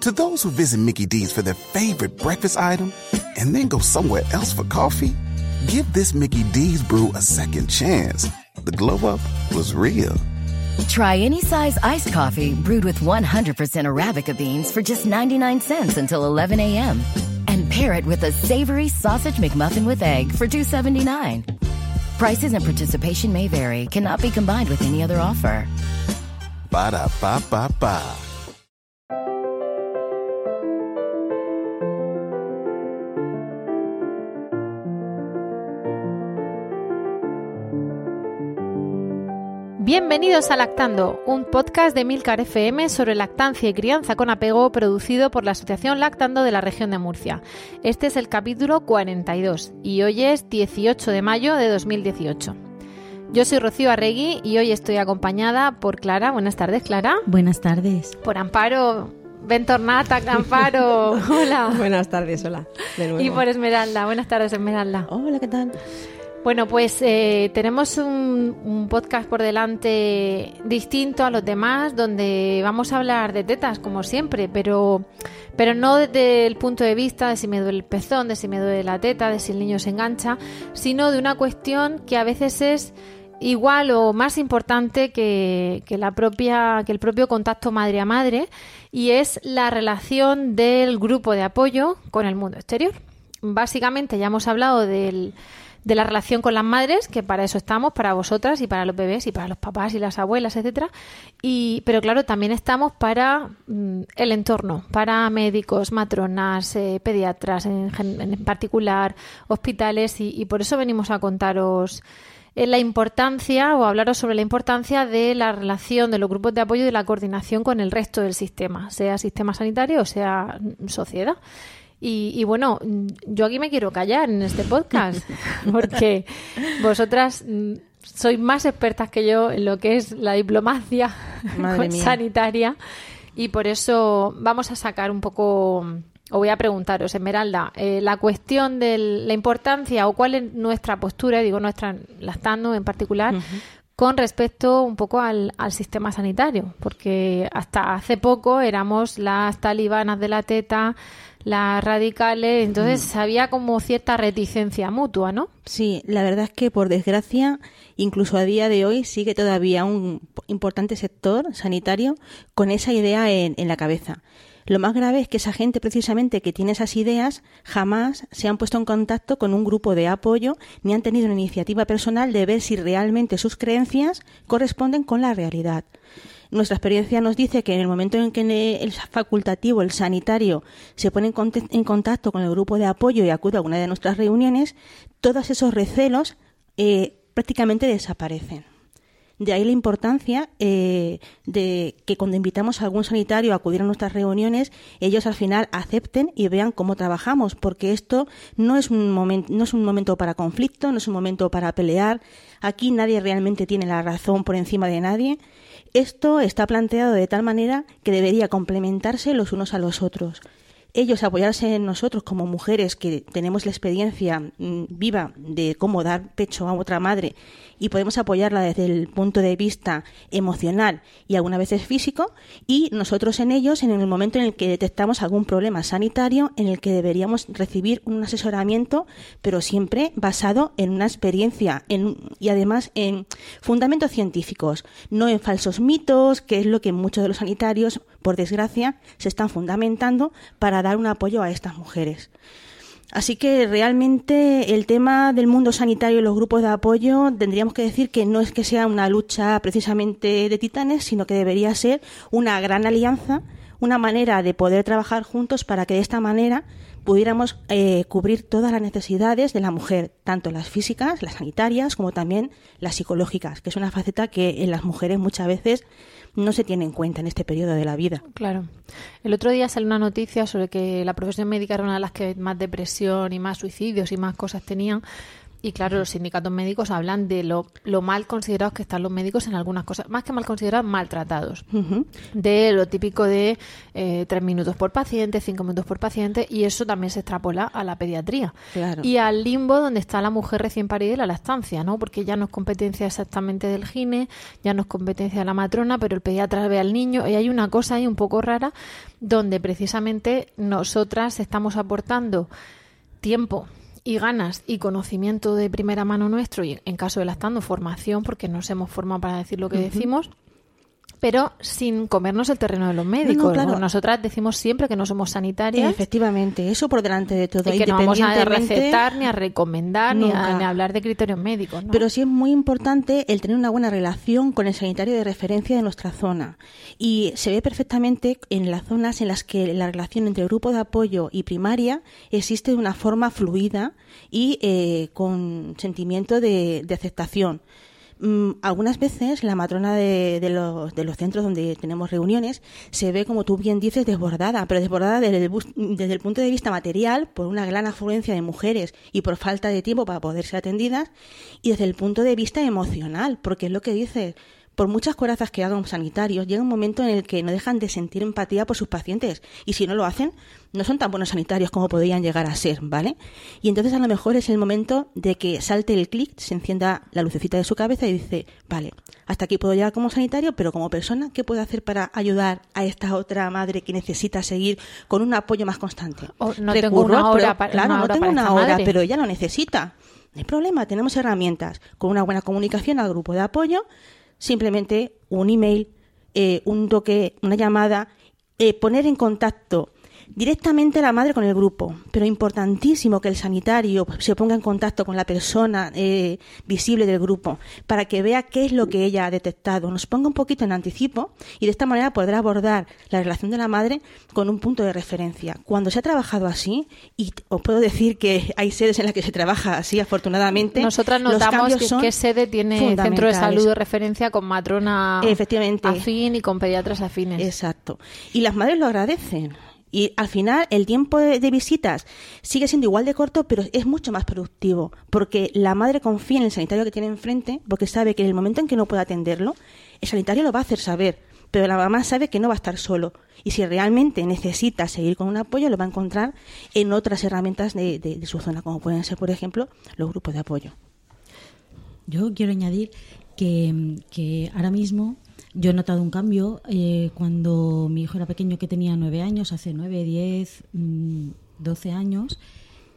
To those who visit Mickey D's for their favorite breakfast item and then go somewhere else for coffee, give this Mickey D's brew a second chance. The glow up was real. Try any size iced coffee brewed with 100% Arabica beans for just 99 cents until 11 a.m. And pair it with a savory sausage McMuffin with egg for 2.79. Prices and participation may vary, cannot be combined with any other offer. Ba da ba ba ba. Bienvenidos a Lactando, un podcast de Milcar FM sobre lactancia y crianza con apego producido por la Asociación Lactando de la región de Murcia. Este es el capítulo 42 y hoy es 18 de mayo de 2018. Yo soy Rocío Arregui y hoy estoy acompañada por Clara. Buenas tardes, Clara. Buenas tardes. Por Amparo. Bentornata, Amparo. Hola. Buenas tardes, hola. De nuevo. Y por Esmeralda. Buenas tardes, Esmeralda. Hola, ¿qué tal? Bueno, pues eh, tenemos un, un, podcast por delante distinto a los demás, donde vamos a hablar de tetas, como siempre, pero, pero no desde el punto de vista de si me duele el pezón, de si me duele la teta, de si el niño se engancha, sino de una cuestión que a veces es igual o más importante que, que, la propia, que el propio contacto madre a madre, y es la relación del grupo de apoyo con el mundo exterior. Básicamente ya hemos hablado del de la relación con las madres, que para eso estamos, para vosotras y para los bebés y para los papás y las abuelas, etcétera. Y, pero claro, también estamos para mm, el entorno, para médicos, matronas, eh, pediatras en, en, particular, hospitales, y, y, por eso venimos a contaros eh, la importancia o hablaros sobre la importancia de la relación de los grupos de apoyo y de la coordinación con el resto del sistema, sea sistema sanitario o sea sociedad. Y, y, bueno, yo aquí me quiero callar en este podcast, porque vosotras sois más expertas que yo en lo que es la diplomacia sanitaria. Y por eso vamos a sacar un poco, o voy a preguntaros, Esmeralda, eh, la cuestión de la importancia o cuál es nuestra postura, digo nuestra, lactando en particular, uh -huh con respecto un poco al, al, sistema sanitario, porque hasta hace poco éramos las talibanas de la teta, las radicales, entonces mm. había como cierta reticencia mutua, ¿no? Sí, la verdad es que por desgracia, incluso a día de hoy sigue todavía un importante sector sanitario con esa idea en, en la cabeza. Lo más grave es que esa gente precisamente que tiene esas ideas jamás se han puesto en contacto con un grupo de apoyo ni han tenido una iniciativa personal de ver si realmente sus creencias corresponden con la realidad. Nuestra experiencia nos dice que en el momento en que el facultativo, el sanitario, se pone en contacto con el grupo de apoyo y acude a una de nuestras reuniones, todos esos recelos eh, prácticamente desaparecen. De ahí la importancia eh, de que cuando invitamos a algún sanitario a acudir a nuestras reuniones, ellos al final acepten y vean cómo trabajamos, porque esto no es un momento, no es un momento para conflicto, no es un momento para pelear. Aquí nadie realmente tiene la razón por encima de nadie. Esto está planteado de tal manera que debería complementarse los unos a los otros ellos apoyarse en nosotros como mujeres que tenemos la experiencia mmm, viva de cómo dar pecho a otra madre y podemos apoyarla desde el punto de vista emocional y algunas veces físico y nosotros en ellos en el momento en el que detectamos algún problema sanitario en el que deberíamos recibir un asesoramiento pero siempre basado en una experiencia en, y además en fundamentos científicos no en falsos mitos que es lo que muchos de los sanitarios por desgracia se están fundamentando para dar un apoyo a estas mujeres. Así que realmente el tema del mundo sanitario y los grupos de apoyo tendríamos que decir que no es que sea una lucha precisamente de titanes, sino que debería ser una gran alianza, una manera de poder trabajar juntos para que de esta manera pudiéramos eh, cubrir todas las necesidades de la mujer, tanto las físicas, las sanitarias, como también las psicológicas, que es una faceta que en las mujeres muchas veces no se tiene en cuenta en este periodo de la vida. Claro. El otro día salió una noticia sobre que la profesión médica era una de las que más depresión y más suicidios y más cosas tenían. Y claro, los sindicatos médicos hablan de lo, lo mal considerados que están los médicos en algunas cosas, más que mal considerados, maltratados. De lo típico de eh, tres minutos por paciente, cinco minutos por paciente, y eso también se extrapola a la pediatría. Y al limbo donde está la mujer recién parida y la lactancia, ¿no? Porque ya no es competencia exactamente del gine, ya no es competencia de la matrona, pero el pediatra ve al niño, y hay una cosa ahí un poco rara donde precisamente nosotras estamos aportando tiempo y ganas y conocimiento de primera mano nuestro y en caso de lactando formación porque nos hemos formado para decir lo que decimos pero sin comernos el terreno de los médicos. Nosotras decimos siempre que no somos sanitarias. Efectivamente, eso por delante de todo. Y que no vamos a recetar, ni a recomendar, ni a, hablar de criterios médicos. Pero sí es muy importante el tener una buena relación con el sanitario de referencia de nuestra zona. Y se ve perfectamente en las zonas en las que la relación entre grupo de apoyo y primaria existe de una forma fluida y eh, con sentimiento de aceptación. Mm, algunas veces la matrona de, los, de, los, centros donde tenemos reuniones se ve, como tú bien dices, desbordada, pero desbordada desde el, desde el punto de vista material por una gran afluencia de mujeres y por falta de tiempo para poder ser atendidas, y desde el punto de vista emocional, porque es lo que dices por muchas corazas que hagan sanitarios, llega un momento en el que no dejan de sentir empatía por sus pacientes y si no lo hacen, no son tan buenos sanitarios como podrían llegar a ser, ¿vale? Y entonces a lo mejor es el momento de que salte el clic, se encienda la lucecita de su cabeza y dice, vale, hasta aquí puedo llegar como sanitario, pero como persona, ¿qué puedo hacer para ayudar a esta otra madre que necesita seguir con un apoyo más constante? no tengo una hora para, claro, no tengo una hora, pero ella lo necesita. No hay problema, tenemos herramientas con una buena comunicación al grupo de apoyo simplemente un email, eh, un toque, una llamada, eh, poner en contacto directamente la madre con el grupo, pero importantísimo que el sanitario se ponga en contacto con la persona eh, visible del grupo para que vea qué es lo que ella ha detectado, nos ponga un poquito en anticipo y de esta manera podrá abordar la relación de la madre con un punto de referencia. Cuando se ha trabajado así, y os puedo decir que hay sedes en las que se trabaja así, afortunadamente, nosotras notamos que, qué sede tiene centro de salud de referencia con matrona Efectivamente. afín y con pediatras afines. Exacto. Y las madres lo agradecen. Y al final el tiempo de, visitas sigue siendo igual de corto, pero es mucho más productivo, porque la madre confía en el sanitario que tiene enfrente, porque sabe que en el momento en que no puede atenderlo, el sanitario lo va a hacer saber, pero la mamá sabe que no va a estar solo. Y si realmente necesita seguir con un apoyo, lo va a encontrar en otras herramientas de, de su zona, como pueden ser, por ejemplo, los grupos de apoyo. Yo quiero añadir que, que ahora mismo yo he notado un cambio eh, cuando mi hijo era pequeño, que tenía nueve años, hace nueve, diez, mm, doce años.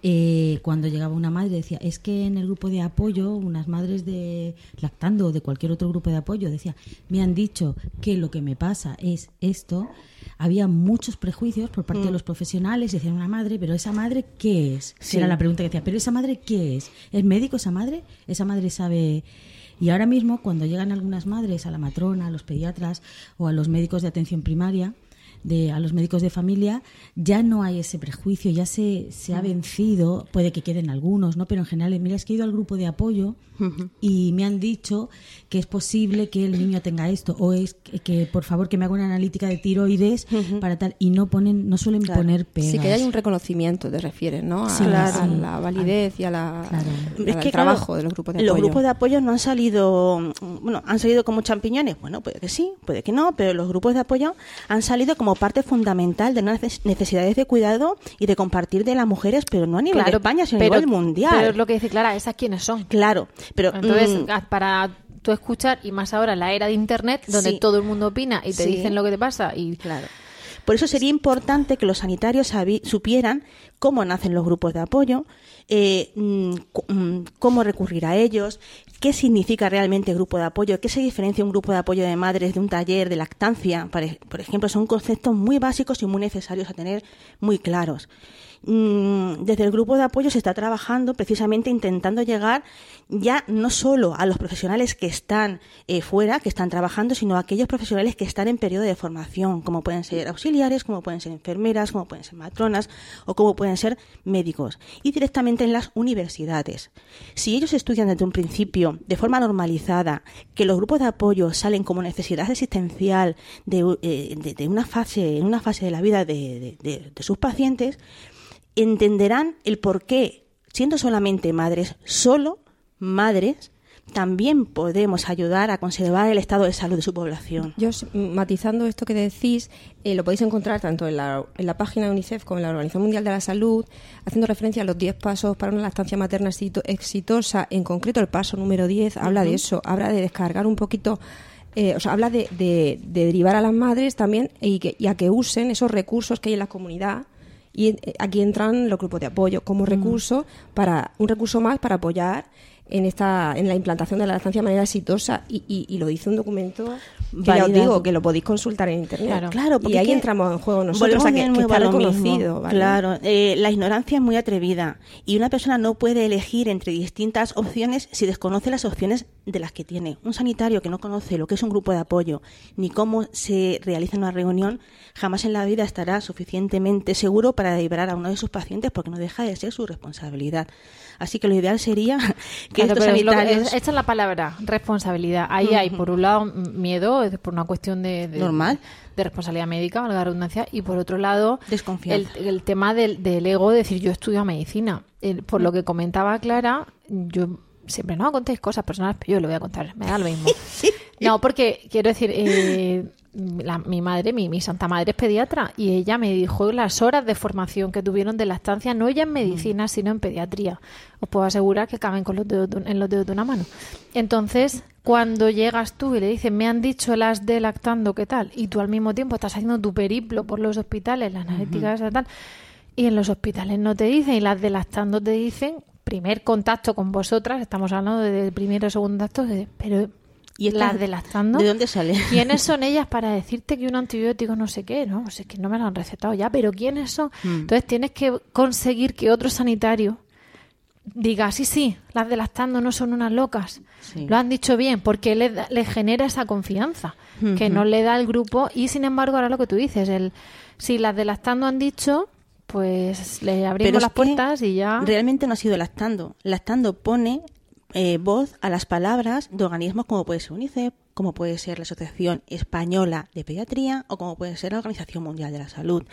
Eh, cuando llegaba una madre decía, es que en el grupo de apoyo, unas madres de lactando o de cualquier otro grupo de apoyo, decía, me han dicho que lo que me pasa es esto. Había muchos prejuicios por parte de mm. los profesionales, decían una madre, pero esa madre, ¿qué es? Era la pregunta que decía, pero esa madre, ¿qué es? ¿Es médico esa madre? ¿Esa madre sabe y ahora mismo, cuando llegan algunas madres a la matrona, a los pediatras o a los médicos de atención primaria, de, a los médicos de familia, ya no hay ese prejuicio, ya se, se ha vencido, puede que queden algunos, ¿no? Pero en general, mira, es que he ido al grupo de apoyo y me han dicho que es posible que el niño tenga esto, o es que, por favor que me haga una analítica de tiroides para tal, y no ponen, no suelen poner pegas. Sí, que hay un reconocimiento, te refieres, ¿no? A, la, validez y a la, al trabajo de los grupos de apoyo. Los grupos de apoyo no han salido, bueno, han salido como champiñones, bueno, puede que sí, puede que no, pero los grupos de apoyo han salido como parte fundamental de unas necesidades de cuidado y de compartir de las mujeres, pero no a nivel de España, sino a nivel mundial. Pero es lo que dice Clara, ¿esas quiénes son? Claro, pero... Entonces, mm, para tú escuchar, y más ahora en la era de Internet, donde todo el mundo opina y te dicen lo que te pasa y... Claro. Por eso sería importante que los sanitarios supieran cómo nacen los grupos de apoyo, eh, mm, mm, cómo recurrir a ellos, qué significa realmente grupo de apoyo, qué se diferencia un grupo de apoyo de madres de un taller de lactancia, por ejemplo, son conceptos muy básicos y muy necesarios a tener muy claros. Mm, desde el grupo de apoyo se está trabajando precisamente intentando llegar ya no solo a los profesionales que están eh, fuera, que están trabajando, sino a aquellos profesionales que están en periodo de formación, como pueden ser auxiliares, como pueden ser enfermeras, como pueden ser matronas o como pueden ser médicos, y directamente en las universidades. Si ellos estudian desde un principio de forma normalizada, que los grupos de apoyo salen como necesidad existencial de, eh, una fase, una fase de la vida de sus pacientes, entenderán el por qué siendo solamente madres, solo madres, también podemos ayudar a conservar el estado de salud de su población. Yo, matizando esto que decís, eh, lo podéis encontrar tanto en la, en la, página de UNICEF como en la Organización Mundial de la Salud, haciendo referencia a los 10 pasos para una lactancia materna exitosa. En concreto, el paso número 10 habla de eso, habla de descargar un poquito. Eh, o sea, habla de, de, derivar a las madres también y, que, y a que usen esos recursos que hay en la comunidad y eh, aquí entran los grupos de apoyo como recurso para un recurso más para apoyar en esta en la implantación de la lactancia de manera exitosa y, y, lo dice un documento que ya os digo que lo podéis consultar en internet. Claro, y ahí entramos en juego nosotros sea, que, que está reconocido claro eh, la ignorancia es muy atrevida y una persona no puede elegir entre distintas opciones si desconoce las opciones de las que tiene. Un sanitario que no conoce lo que es un grupo de apoyo ni cómo se realiza una reunión jamás en la vida estará suficientemente seguro para liberar a uno de sus pacientes porque no deja de ser su responsabilidad Así que lo ideal sería que estos sanitarios... esta es la palabra, responsabilidad. Ahí hay, por un lado, miedo, es por una cuestión de... Normal. De responsabilidad médica, la redundancia, y por otro lado, Desconfianza. El, tema del, del, ego, decir, yo estudio medicina. por lo que comentaba Clara, yo siempre no contéis cosas personales, pero yo lo voy a contar, me da lo mismo. No, porque quiero decir, eh, mi madre, mi, mi, santa madre es pediatra y ella me dijo las horas de formación que tuvieron de la estancia, no ella en medicina, sino en pediatría. Os puedo asegurar que caben con los dedos en los dedos de una mano. Entonces, cuando llegas tú y le dices, me han dicho las de lactando, ¿qué tal? Y tú al mismo tiempo estás haciendo tu periplo por los hospitales, las analíticas y tal, y en los hospitales no te dicen, y las de lactando te dicen, primer contacto con vosotras, estamos hablando de primero o segundo acto, pero ¿Y las de lactando? ¿De dónde sale? ¿Quiénes son ellas para decirte que un antibiótico no sé qué? No, es que no me lo han recetado ya, pero ¿quiénes son? Hmm. Entonces tienes que conseguir que otro sanitario diga, sí, sí, las de lactando no son unas locas. Lo han dicho bien, porque le, le genera esa confianza que no le da el grupo. Y sin embargo, ahora lo que tú dices, el si las de lactando han dicho, pues le abrimos las puertas y ya. Realmente no ha sido lactando. Lactando pone eh, voz a las palabras de organismos como puede ser UNICEF, como puede ser la Asociación Española de Pediatría o como puede ser la Organización Mundial de la Salud.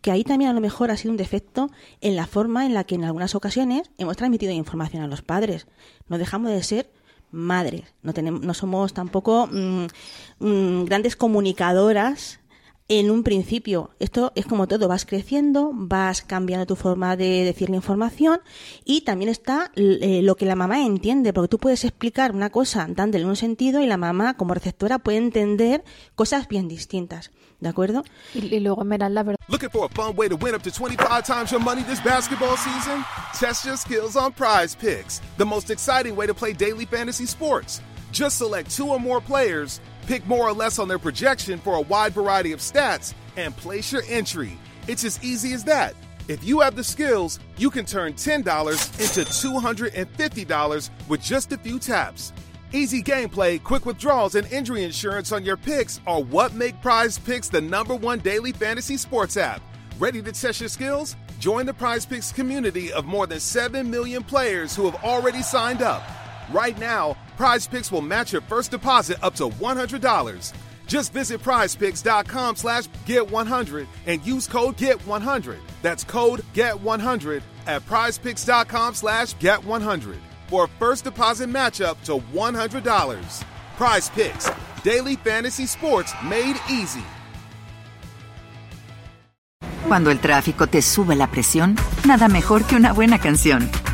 Que ahí también a lo mejor ha sido un defecto en la forma en la que en algunas ocasiones hemos transmitido información a los padres. No dejamos de ser madres, no, tenemos, no somos tampoco mm, mm, grandes comunicadoras en un principio, esto es como todo, vas creciendo, vas cambiando tu forma de decir la información y también está eh, lo que la mamá entiende, porque tú puedes explicar una cosa dándole un sentido y la mamá como receptora puede entender cosas bien distintas. ¿De acuerdo? Y, y luego mirar la verdad. Looking for a fun way to win up to 25 times your money this basketball season? Test your skills on Prize Picks, the most exciting way to play daily fantasy sports. Just select two or more players Pick more or less on their projection for a wide variety of stats and place your entry. It's as easy as that. If you have the skills, you can turn $10 into $250 with just a few taps. Easy gameplay, quick withdrawals, and injury insurance on your picks are what make Prize Picks the number one daily fantasy sports app. Ready to test your skills? Join the Prize Picks community of more than 7 million players who have already signed up. Right now, Prize Picks will match your first deposit up to $100. Just visit prizepicks.com slash get100 and use code GET100. That's code GET100 at prizepicks.com slash get100 for a first deposit match up to $100. Prize Picks, daily fantasy sports made easy. Cuando el tráfico te sube la presión, nada mejor que una buena canción.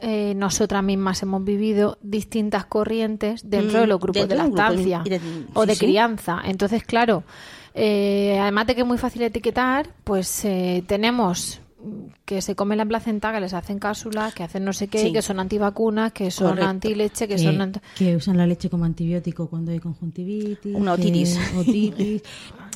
eh, nosotras mismas hemos vivido distintas corrientes dentro mm, de los grupos de lactancia o de crianza. Entonces, claro, eh, además de que es muy fácil etiquetar, pues eh, tenemos que se comen la placenta, que les hacen cápsulas, que hacen no sé qué, que son antivacunas, que son antileche, que, son... Que usan la leche como antibiótico cuando hay conjuntivitis. Una otitis.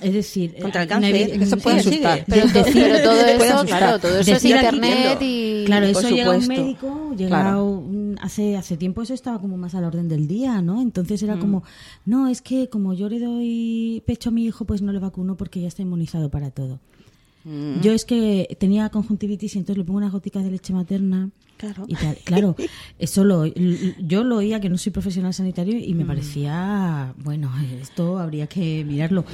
Es decir, contra el cáncer, eso puede asustar. Pero, todo eso, claro, todo eso es internet y claro, eso llega un médico, llega un mm, hace, hace tiempo eso estaba como más a la orden del día, ¿no? Entonces era Mm. como, no, es que como yo le doy pecho a mi hijo, pues no le vacuno porque ya está inmunizado para todo. Mm. Yo es que tenía conjuntivitis y entonces le pongo unas goticas de leche materna. Claro. Y tal. Claro, eso lo, yo lo oía que no soy profesional sanitario y me parecía, bueno, esto habría que mirarlo.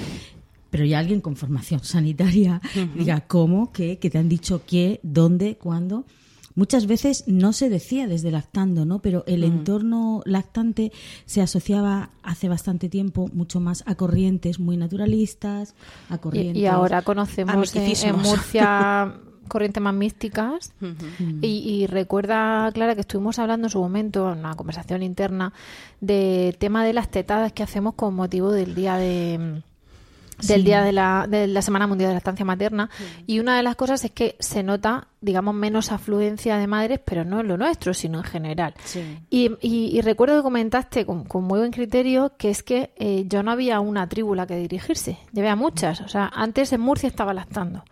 Pero ya alguien con formación sanitaria diga cómo, qué, que te han dicho qué, dónde, cuándo. Muchas veces no se decía desde lactando, ¿no? Pero el entorno lactante se asociaba hace bastante tiempo mucho más a corrientes muy naturalistas, a Y, corrientes. y ahora conocemos en, en. Murcia corrientes más místicas. y, y recuerda, Clara, que estuvimos hablando en su momento, en una conversación interna, del tema de las tetadas que hacemos con motivo del día de del Sí. día de la, de la Semana Mundial de la Estancia Materna y una de las cosas es que se nota, digamos, menos afluencia de madres, pero no en lo nuestro, sino en general. Y, y- y recuerdo que comentaste con, con muy buen criterio que es que eh, yo no había una tribu a la que dirigirse, ya había muchas. O sea, antes en Murcia estaba lactando.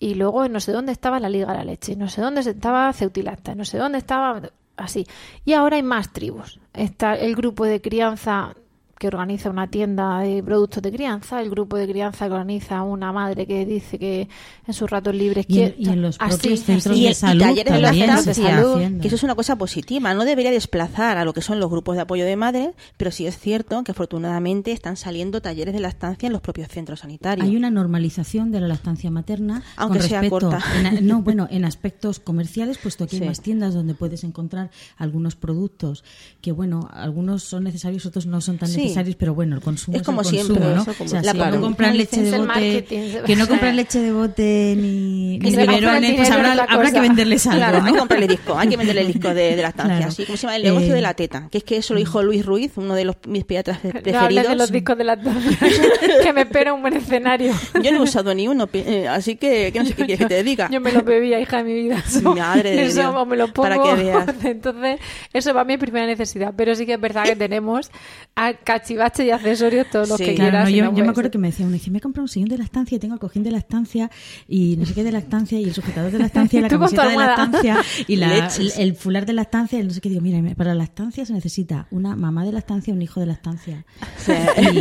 Y luego en no sé dónde estaba la Liga de la Leche, no sé dónde estaba Ceutilacta, no sé dónde estaba así. Y ahora hay más tribus. Está el grupo de crianza que organiza una tienda de productos de crianza, el grupo de crianza que organiza una madre que dice que en sus ratos libres Y en- quiere- y en los así, propios centros así. Y, de y salud talleres de también lactancia, se está haciendo. que eso es una cosa positiva, no debería desplazar a lo que son los grupos de apoyo de madres, pero sí es cierto que afortunadamente están saliendo talleres de lactancia en los propios centros sanitarios. Hay una normalización de la lactancia materna Aunque con sea respecto corta. en no, bueno, en aspectos comerciales, puesto que Sí. hay más tiendas donde puedes encontrar algunos productos que, bueno, algunos son necesarios, otros no son tan Sí. necesarios, pero bueno, el consumo Es es, como el siempre, consumo, ¿no? eso como- o sea, la si no compran leche de Es bote, que no compran leche de bote ni, ni biberones, pues habrá, habrá que venderles algo, Claro, ¿no? hay que comprarle disco, hay que venderle el disco de, de lactancia, Claro. así como se llama el negocio Eh, de la teta, que es que eso lo dijo Luis Ruiz, uno de los mis pediatras pre- No preferidos. hables de los discos de la que me espera un buen escenario. Yo no he usado ni uno, eh, así que, que no sé qué quieres que te diga. Yo me lo bebía, hija de mi vida. Madre de eso, Dios. me lo pongo. Para que veas. Entonces, eso va mi primera necesidad. Pero sí que es verdad que tenemos a cachivache y accesorios todos los Sí. que Claro, quieras. no, y yo, no yo puede me acuerdo que me decía uno, dice, me he comprado un sillón de lactancia y tengo el cojín de lactancia y no sé qué de lactancia y el sujetador de lactancia y la Tú con tu camiseta de almohada. lactancia y la, el, el fular de lactancia y no sé qué. Digo, mira, para la lactancia se necesita una mamá de lactancia y un hijo de lactancia. Sí. Y,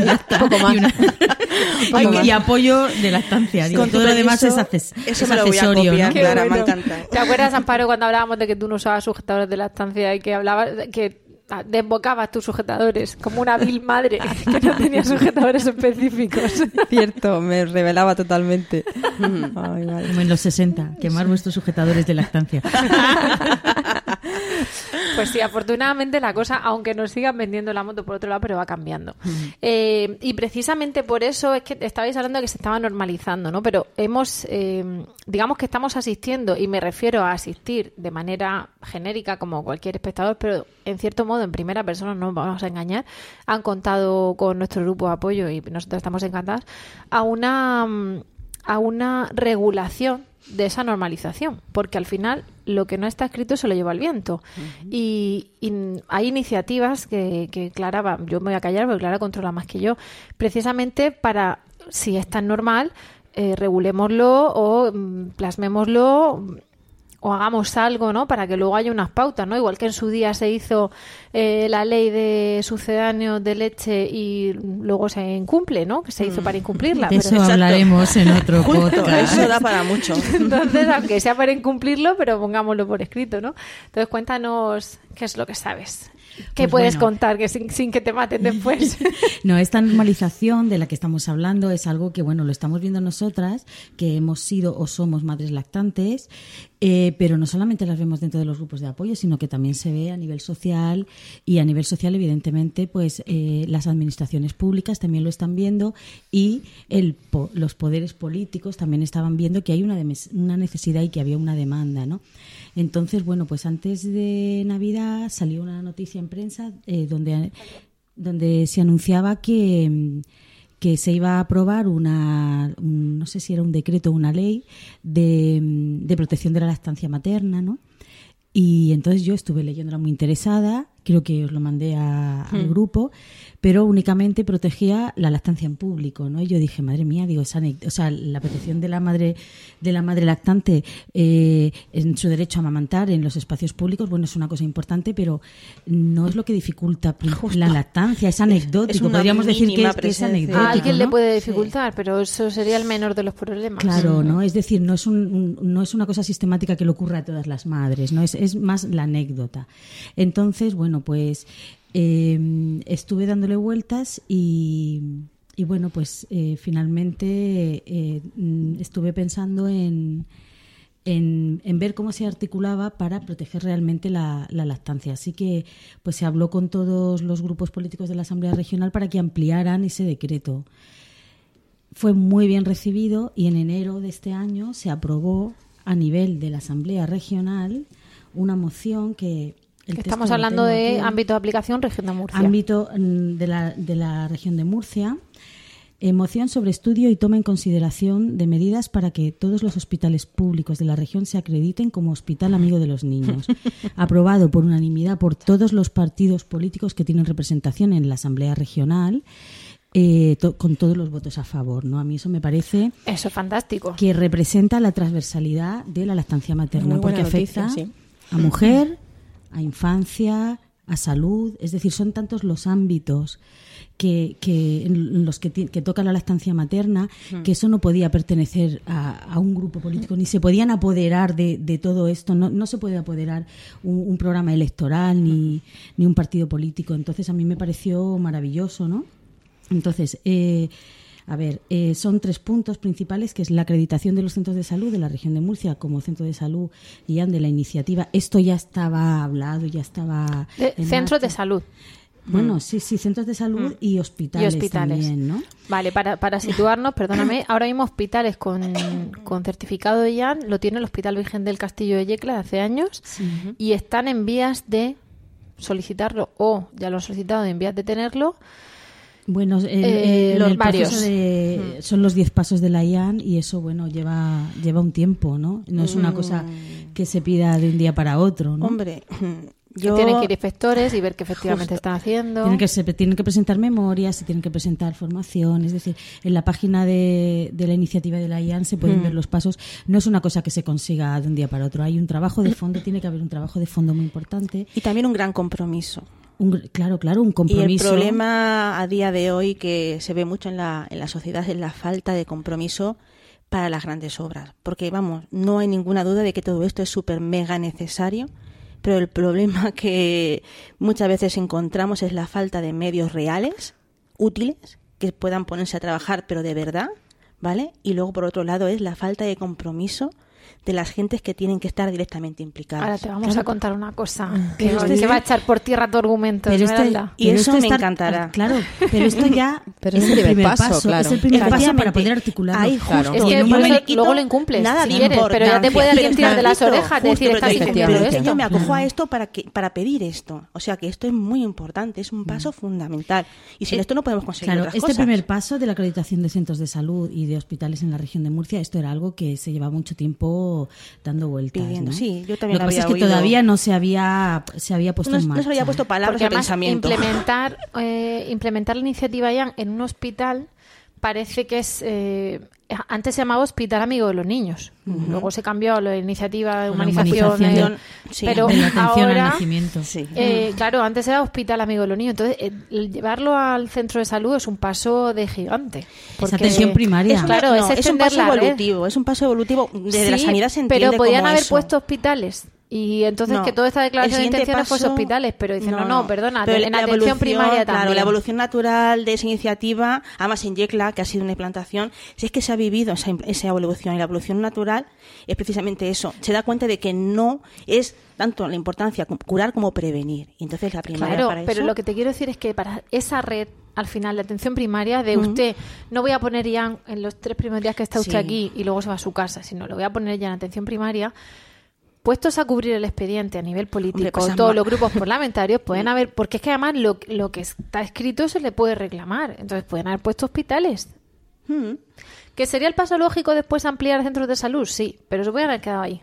y. Poco más. Y, una- y- y apoyo de lactancia. Digo, Con tu todo lo demás es, permiso, acces- eso es me lo voy a accesorio, copiar. ¿no? Qué Clara, me bueno. encanta. ¿Te acuerdas, Amparo, cuando hablábamos de que tú no usabas sujetadores de lactancia y que hablabas que ah, desbocabas tus sujetadores como una vil madre que no tenía sujetadores específicos? Cierto, me revelaba totalmente. Ay. Como en los 60, quemar vuestros sujetadores de lactancia. Pues sí, afortunadamente la cosa, aunque nos sigan vendiendo la moto por otro lado, pero va cambiando. Eh, y precisamente por eso es que estabais hablando de que se estaba normalizando, ¿no? Pero hemos, eh, digamos que estamos asistiendo, y me refiero a asistir de manera genérica como cualquier espectador, pero en cierto modo, en primera persona, no nos vamos a engañar, han contado con nuestro grupo de apoyo y nosotros estamos encantadas, a una, mm, a una regulación de esa normalización, porque al final lo que no está escrito se lo lleva el viento. y, y hay iniciativas que, que Clara, va- yo me voy a callar porque Clara controla más que yo, precisamente para, si es tan normal, eh, regulémoslo o mm, plasmémoslo o hagamos algo, ¿no? Para que luego haya unas pautas, ¿no? Igual que en su día se hizo eh, la ley de sucedáneos de leche y luego se incumple, ¿no? Que se hizo para incumplirla. De pero- eso hablaremos en otro podcast. eso da para mucho. entonces, aunque sea para incumplirlo, pero pongámoslo por escrito, ¿no? Entonces, cuéntanos qué es lo que sabes. ¿Qué Pues puedes bueno. contar que sin, sin que te maten después? No, esta normalización de la que estamos hablando es algo que, bueno, lo estamos viendo nosotras, que hemos sido o somos madres lactantes, eh, pero no solamente las vemos dentro de los grupos de apoyo, sino que también se ve a nivel social y a nivel social, evidentemente, pues eh, las administraciones públicas también lo están viendo y el, los poderes políticos también estaban viendo que hay una, una necesidad y que había una demanda, ¿no? Entonces, bueno, pues antes de Navidad salió una noticia en prensa eh, donde donde se anunciaba que, que se iba a aprobar una, un- no sé si era un decreto o una ley de, de protección de la lactancia materna, ¿no? Y entonces yo estuve leyéndola muy interesada, creo que os lo mandé a- al grupo, pero únicamente protegía la lactancia en público, ¿no? Y yo dije, madre mía, digo, esa, o sea, la protección de la madre de la madre lactante eh, en su derecho a amamantar en los espacios públicos, bueno, es una cosa importante, pero no es lo que dificulta la lactancia, es anecdótico, podríamos decir que es, que es anecdótico. A alguien le puede dificultar, pero eso sería el menor de los problemas. Claro, ¿no? Es decir, no es, un, un- no es una cosa sistemática que le ocurra a todas las madres, ¿no? Es, es más la anécdota. Entonces, bueno, pues eh, estuve dándole vueltas y, y bueno, pues eh, finalmente eh, estuve pensando en, en, en ver cómo se articulaba para proteger realmente la, la lactancia. Así que pues se habló con todos los grupos políticos de la Asamblea Regional para que ampliaran ese decreto fue muy bien recibido y en enero de este año se aprobó a nivel de la Asamblea Regional una moción que... Estamos hablando de ámbito de aplicación región de Murcia. ámbito mm, de la, de la región de Murcia. moción sobre estudio y toma en consideración de medidas para que todos los hospitales públicos de la región se acrediten como hospital amigo de los niños. Aprobado por unanimidad por todos los partidos políticos que tienen representación en la Asamblea Regional, eh, to- con todos los votos a favor. ¿no? A mí eso me parece Eso es fantástico. que representa la transversalidad de la lactancia materna, porque noticia, afecta sí. a mujer, a infancia, a salud, es decir, son tantos los ámbitos que, que en los que, que toca la lactancia materna que eso no podía pertenecer a, a un grupo político ni se podían apoderar de, de todo esto. No, no se puede apoderar un, un programa electoral ni, ni un partido político. Entonces a mí me pareció maravilloso no entonces, eh, a ver, eh, son tres puntos principales, que es la acreditación de los centros de salud de la región de Murcia como centro de salud y de la iniciativa. Esto ya estaba hablado, ya estaba... De- centros de salud. Bueno, sí, sí, centros de salud y hospitales, Y hospitales. también, ¿no? Vale, para, para situarnos, perdóname, ahora mismo hospitales con, con certificado de IAN lo tiene el Hospital Virgen del Castillo de Yecla de hace años y están en vías de solicitarlo o ya lo han solicitado en vías de tenerlo. Bueno, el, Eh, los el varios. de- son los 10 pasos de la IAN y eso, bueno, lleva, lleva un tiempo, ¿no? No es una cosa que se pida de un día para otro, ¿no? Hombre, yo... Tienen que ir inspectores y ver que efectivamente Justo. están haciendo. Tienen que, se, tienen que presentar memorias, se tienen que presentar formación, es decir, en la página de, de la iniciativa de la IAN se pueden ver los pasos. No es una cosa que se consiga de un día para otro. Hay un trabajo de fondo, tiene que haber un trabajo de fondo muy importante. Y también un gran compromiso. Un claro, claro, un Y compromiso. el problema a día de hoy que se ve mucho en la, en la sociedad es la falta de compromiso para las grandes obras. Porque, vamos, no hay ninguna duda de que todo esto es súper mega necesario, pero el problema que muchas veces encontramos es la falta de medios reales, útiles, que puedan ponerse a trabajar, pero de verdad, ¿vale? Y luego, por otro lado, es la falta de compromiso de las gentes que tienen que estar directamente implicadas. Ahora te vamos a contar una cosa que, Pero que este- va a echar por tierra tu argumento, Pero este-. Y pero eso me encantará. Claro, pero esto ya Pero es el primer paso, claro. Es el primer paso para poder articularlo. Ahí, Claro. Es justo. que Y no me luego lo incumples, nada si quieres, pero ya te puede alguien tirar de las Justo, orejas, decir, justo, estás efectivamente, esto. Yo me acojo a esto para que para pedir esto. O sea que esto es muy importante, es un paso fundamental. Y sin Eh, esto no podemos conseguir Claro, otras este cosas. primer paso de la acreditación de centros de salud y de hospitales en la región de Murcia, esto era algo que se llevaba mucho tiempo dando vueltas. Pidiendo, ¿no? sí, yo también Lo que pasa había es que oído. todavía no se había, se había puesto no, en no marcha. se había puesto palabras de pensamiento. implementar, eh, implementar la iniciativa ya en un hospital parece que es... eh, antes se llamaba Hospital Amigo de los Niños. Luego se cambió a la iniciativa de humanización. humanización eh, sí, pero de la atención al ahora... nacimiento. Sí. eh, claro, antes era Hospital Amigo de los Niños. Entonces, eh, el llevarlo al centro de salud es un paso de gigante. Es atención primaria. Es, Claro, no, es es un paso la evolutivo, es un paso evolutivo. Desde la Sí, sanidad se entiende Pero podían como haber eso. puesto hospitales. Y entonces No, que toda esta declaración de intenciones paso- hospitales. Pero dicen, no, no, perdona, Pero en la atención evolución, primaria también. Claro, la evolución natural de esa iniciativa, además en Yecla, que ha sido una implantación, si es que se ha vivido esa, esa evolución. Y la evolución natural es precisamente eso. Se da cuenta de que no es tanto la importancia cu- curar como prevenir. Y entonces la primaria Claro, para pero eso- lo que te quiero decir es que para esa red, al final, de atención primaria, de usted, no voy a poner ya en los tres primeros días que está usted Sí. aquí y luego se va a su casa, sino lo voy a poner ya en atención primaria. Puestos a cubrir el expediente a nivel político, Hombre, cosas todos los grupos parlamentarios pueden haber, porque es que además lo, lo que está escrito se le puede reclamar. Entonces pueden haber puesto hospitales. Mm. ¿Que sería el paso lógico después ampliar centros de salud? Sí, pero se pueden haber quedado ahí.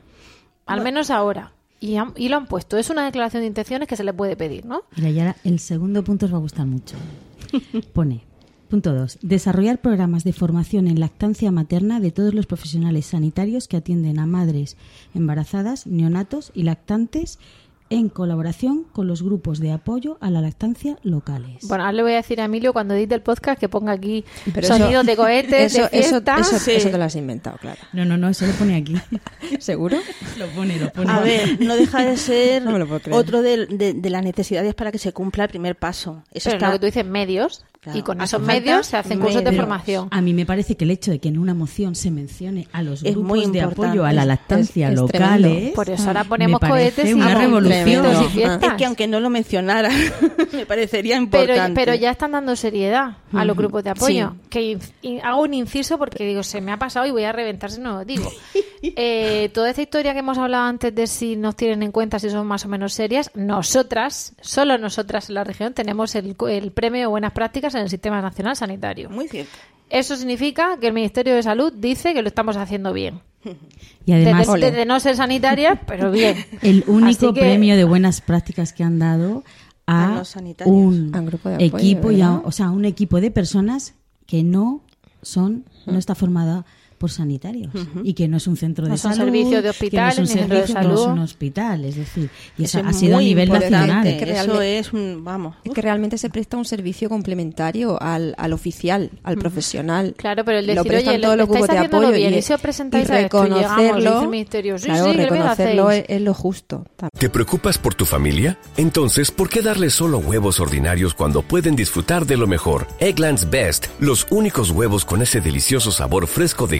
Al menos ahora. y, han- y lo han puesto. Es una declaración de intenciones que se le puede pedir, ¿no? Mira, y ahora el segundo punto os va a gustar mucho. Pone, punto 2. Desarrollar programas de formación en lactancia materna de todos los profesionales sanitarios que atienden a madres embarazadas, neonatos y lactantes en colaboración con los grupos de apoyo a la lactancia locales. Bueno, ahora le voy a decir a Emilio cuando edite el podcast que ponga aquí Pero sonidos eso- de cohetes, eso, de eso, fiesta. eso, Sí. eso te lo has inventado, claro. No, no, no, eso lo pone aquí. ¿Seguro? lo pone, lo pone. A ver, no deja de ser No me lo puedo creer. otro de, de- de las necesidades para que se cumpla el primer paso. Eso Pero está- lo que tú dices, medios. Claro. Y con esos medios se hacen cursos de formación. A mí me parece que el hecho de que en una moción se mencione a los Es grupos de apoyo a la lactancia Es- es locales. tremendo. Por eso ahora me ponemos parece cohetes y una revolución. Tremendo. y fiestas. Es que aunque no lo mencionara, me parecería pero, importante. pero ya están dando seriedad a los grupos de apoyo. Sí. Que in- hago un inciso porque digo, se me ha pasado y voy a reventar si no lo digo. Eh, toda esta historia que hemos hablado antes de si nos tienen en cuenta, si son más o menos serias, nosotras, solo nosotras en la región, tenemos el, el premio de buenas prácticas en el Sistema Nacional Sanitario. Muy cierto. Eso significa que el Ministerio de Salud dice que lo estamos haciendo bien. Y además, desde, desde no ser sanitaria, pero bien. el único que- premio de buenas prácticas que han dado A un A grupo de apoyo, equipo y a- o sea, un equipo de personas que no son no está formada por sanitarios y que no es un centro de No salud, servicios de que no hospital, es un centro de servicio, que no es salud. un hospital, es decir, y Eso eso es ha sido a nivel nacional. Que Eso es un, vamos. Es que realmente se presta un servicio complementario al, al oficial, al profesional. Claro, pero el Lo decir, prestan oye, todos lo los grupos de apoyo bien, y, y si os presentáis y a esto llegamos, reconocerlo, ministerio, sí, claro, sí, reconocerlo es, es lo justo. ¿Te preocupas por tu familia? Entonces, ¿por qué darles solo huevos ordinarios cuando pueden disfrutar de lo mejor? Eggland's Best, los únicos huevos con ese delicioso sabor fresco de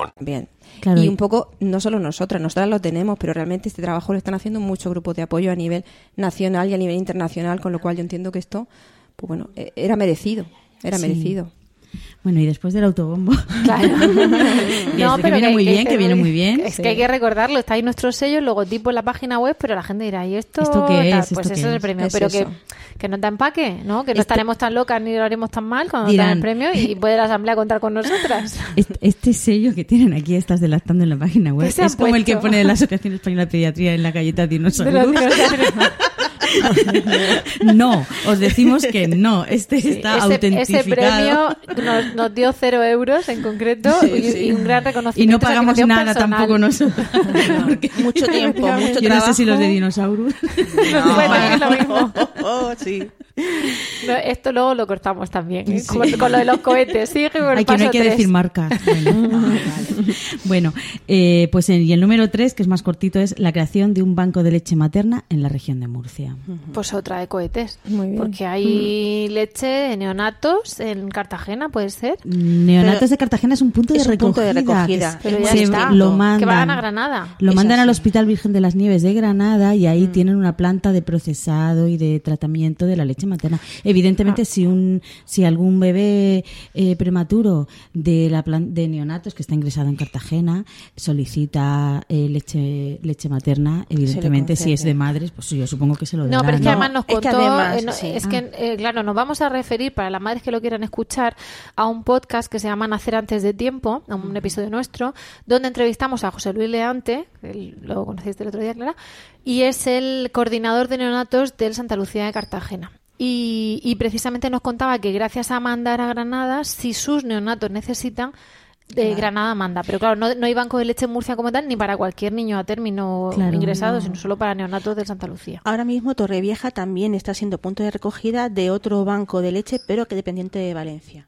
Bien. Claro, y un poco, no solo nosotras, nosotras lo tenemos, pero realmente este trabajo lo están haciendo muchos grupos de apoyo a nivel nacional y a nivel internacional, con lo cual yo entiendo que esto, pues bueno, eh, era merecido, era Sí. merecido. Bueno, y después del autobombo. Claro. que, este, que viene muy bien, que viene muy bien. Es que hay que recordarlo, está ahí nuestro sello, el logotipo en la página web, pero la gente dirá, ¿y esto? ¿Esto qué tal? es? Pues ¿Esto eso qué es el premio, Es pero eso. que, que nos da empaque, ¿no? Que no Este- estaremos tan locas ni lo haremos tan mal cuando Dirán- el premio y puede la asamblea contar con nosotras. Este, este sello que tienen aquí, estas de lactando en la página web, ¿Qué se han es como el que puesto? pone de la Asociación Española de Pediatría en la galleta De dinosaurios. no, os decimos que no. Este está ese, ese autentificado. premio nos, nos dio cero euros en concreto Sí, y, sí. y un gran y reconocimiento. no pagamos nada personal. tampoco nosotros. Porque Mucho tiempo, mucho yo trabajo. no sé si los de dinosaurios. No, bueno, es lo mismo. Oh, sí. No, esto luego lo cortamos también, ¿eh? con, con lo de los cohetes. Ay, que no hay que tres. decir marcas. Bueno, Bueno, eh, pues en- y el número tres, que es más cortito, es la creación de un banco de leche materna en la región de Murcia. Pues otra de cohetes. Muy bien. Porque hay leche de neonatos en Cartagena, puede ser. Neonatos Pero de Cartagena es un punto de un recogida. punto de recogida. que Pero ya se está. lo Que mandan, van a Granada. Lo Es mandan al. Hospital Virgen de las Nieves de Granada y ahí tienen una planta de procesado y de tratamiento de la leche materna. Evidentemente, si un si algún bebé eh, prematuro de la plan- de neonatos que está ingresado en Cartagena solicita eh, leche leche materna, evidentemente si es de madres, pues yo supongo que se lo darán. No, pero es que ¿no? además nos es que contó, además, eh, no, sí. es Ah. que, eh, claro, nos vamos a referir para las madres que lo quieran escuchar a un podcast que se llama Nacer antes de tiempo, a un episodio nuestro, donde entrevistamos a José Luis Leante, que él- lo conociste el otro día, Clara, y es el coordinador de neonatos del Santa Lucía de Cartagena. Y, y precisamente nos contaba que gracias a mandar a Granada, si sus neonatos necesitan, de Granada manda. Pero claro, no, no hay banco de leche en Murcia como tal, ni para cualquier niño a término Claro, ingresado, no. sino solo para neonatos del Santa Lucía. Ahora mismo Torrevieja también está siendo punto de recogida de otro banco de leche, pero que dependiente de Valencia.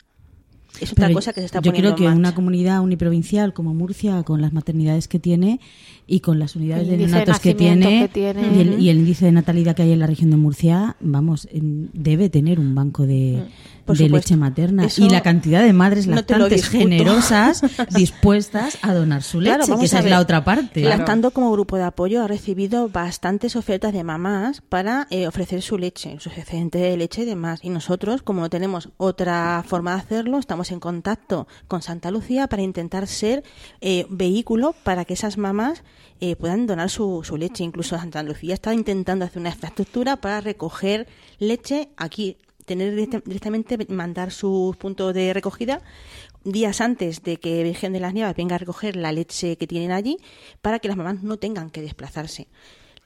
Es otra Pero cosa que se está yo poniendo creo que en una comunidad uniprovincial como Murcia, con las maternidades que tiene y con las unidades El de neonatos que nacimientos tiene, que tiene. Y, el, y el índice de natalidad que hay en la región de Murcia, vamos, en- debe tener un banco de, Por de supuesto. leche materna. Eso y la cantidad de madres no lactantes generosas dispuestas a donar su leche, Claro, que esa a es la otra parte. Lactando como grupo de apoyo ha recibido bastantes ofertas de mamás para eh, ofrecer su leche, su excedente de leche y demás. Y nosotros, como no tenemos otra forma de hacerlo, estamos en contacto con Santa Lucía para intentar ser eh, vehículo para que esas mamás eh, puedan donar su, su leche. Incluso Santa Lucía está intentando hacer una infraestructura para recoger leche aquí tener directa- directamente mandar sus puntos de recogida días antes de que Virgen de las Nieves venga a recoger la leche que tienen allí para que las mamás no tengan que desplazarse.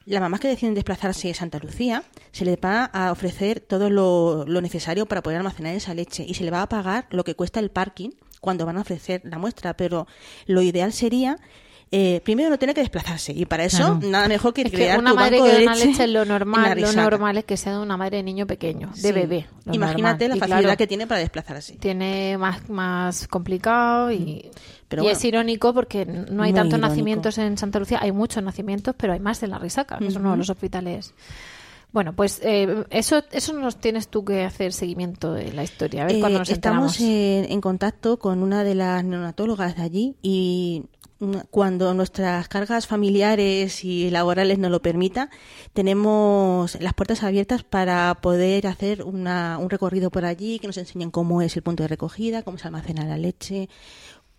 Las mamás que deciden desplazarse a Santa Lucía se les va a ofrecer todo lo, lo necesario para poder almacenar esa leche y se le va a pagar lo que cuesta el parking cuando van a ofrecer la muestra, pero lo ideal sería eh, primero no tener que desplazarse y para eso Claro. nada mejor que Es que crear una tu madre banco que de leche, leche, lo normal, lo normal es que sea de una madre de niño pequeño, de Sí. bebé. Imagínate normal. la facilidad claro, que tiene para desplazarse. tiene más, más complicado y, Pero y bueno. es irónico porque no hay tantos irónico. nacimientos en Santa Lucía, hay muchos nacimientos, pero hay más en la Risaca, que es uno de los hospitales. Bueno, pues eh, eso eso nos tienes tú que hacer seguimiento de la historia, a ver Eh, cuándo nos estamos en, en contacto con una de las neonatólogas de allí y mm, cuando nuestras cargas familiares y laborales nos lo permita, tenemos las puertas abiertas para poder hacer una- un recorrido por allí, que nos enseñen cómo es el punto de recogida, cómo se almacena la leche,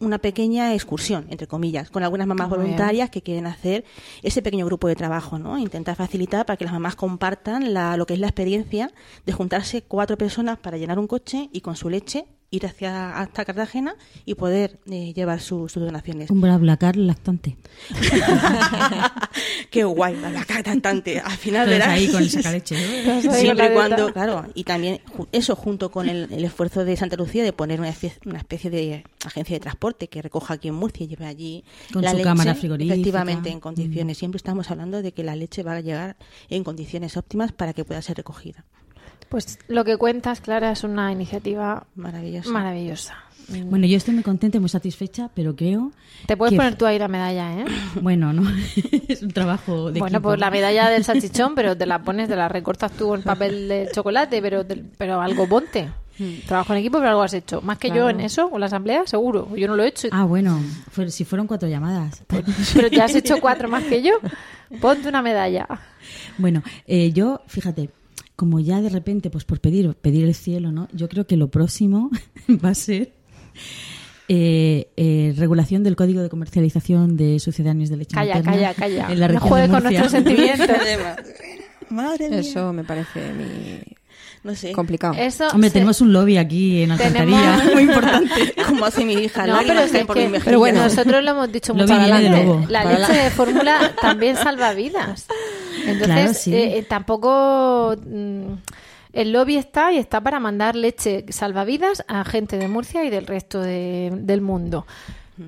una pequeña excursión, entre comillas, con algunas mamás Muy bien. voluntarias que quieren hacer ese pequeño grupo de trabajo, ¿no? Intentar facilitar para que las mamás compartan la, lo que es la experiencia de juntarse cuatro personas para llenar un coche y con su leche ir hacia hasta Cartagena y poder eh, llevar su- sus donaciones. Un BlaBlaCar lactante. Qué guay, la cara cantante. Al final Entonces, verás. ahí con el sacaleche. con Siempre y cuando, claro, y también eso junto con el, el esfuerzo de Santa Lucía de poner una especie, una especie de agencia de transporte que recoja aquí en Murcia y lleve allí Con la su leche, cámara frigorífica. efectivamente en condiciones. Siempre estamos hablando de que la leche va a llegar en condiciones óptimas para que pueda ser recogida. Pues lo que cuentas, Clara, es una iniciativa Maravilloso. maravillosa. Bueno, yo estoy muy contenta y muy satisfecha, pero creo Te puedes que- poner tú ahí la medalla, ¿eh? Bueno, no, es un trabajo de Bueno, equipo. pues la medalla del salchichón, pero te la pones, te la recortas tú en papel de chocolate, pero, te- pero algo ponte. Trabajo en equipo, pero algo has hecho. Más que yo en eso, con la asamblea, seguro. Yo no lo he hecho. Ah, bueno, fue- si fueron cuatro llamadas. Pero ya has hecho cuatro más que yo. Ponte una medalla. Bueno, eh, yo, fíjate, como ya de repente, pues por pedir, pedir el cielo, ¿no? Yo creo que lo próximo va a ser eh, eh, regulación del código de comercialización de sucedáneos de leche Calla, materna calla, calla. En la No de con nuestros sentimientos. Madre mía. Eso me parece mi- No sé. complicado. Eso Hombre, se- tenemos un lobby aquí en Tenemos- Alcantarilla, muy importante. Como hace mi hija, No, pero, es caen por que- mi mejilla. pero bueno. nosotros lo hemos dicho mucho. La Para leche la- de fórmula también salva vidas. Entonces, Claro, sí. eh, eh, tampoco mm, el lobby está y está para mandar leche salvavidas a gente de Murcia y del resto de- del mundo.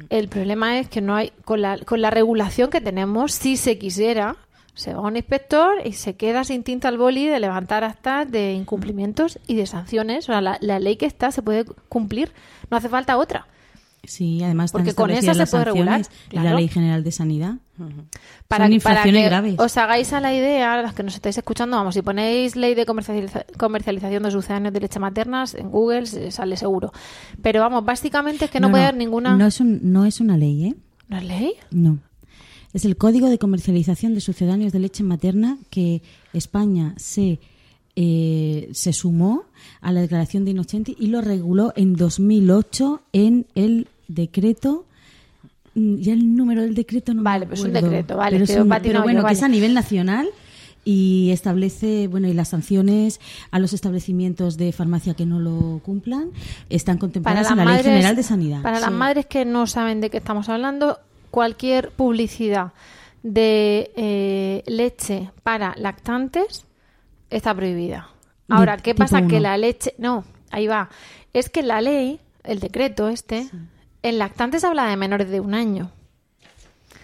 El problema es que no hay con la, con la regulación que tenemos, si se quisiera, se va un inspector y se queda sin tinta al boli de levantar actas de incumplimientos y de sanciones. O sea, la, la ley que está se puede cumplir, no hace falta otra. Sí, además Porque con esa se puede regular, la. Ley General de Sanidad. para, Son para infracciones que graves. os hagáis a la idea, las que nos estáis escuchando, vamos, si ponéis ley de comercializa- comercialización de sucedáneos de leche maternas en Google, sale seguro. Pero vamos, básicamente es que no, puede haber ninguna... No es, un- no es una ley, ¿eh? ¿No es ley? No. Es el Código de Comercialización de Sucedáneos de Leche Materna que España se, eh, se sumó a la Declaración de Innocenti y lo reguló en 2008 en el decreto. mm, Ya el número del decreto no me Vale, pues es un decreto, vale, Pero, un- yo, bueno, que es a nivel nacional y establece bueno y las sanciones a los establecimientos de farmacia que no lo cumplan están contempladas en la Ley General de Sanidad. Para las madres que no saben de qué estamos hablando, cualquier publicidad de eh, leche para lactantes está prohibida. Ahora, ¿qué pasa? Que la leche... No, ahí va. Es que la ley, el decreto este, en lactantes habla de menores de un año.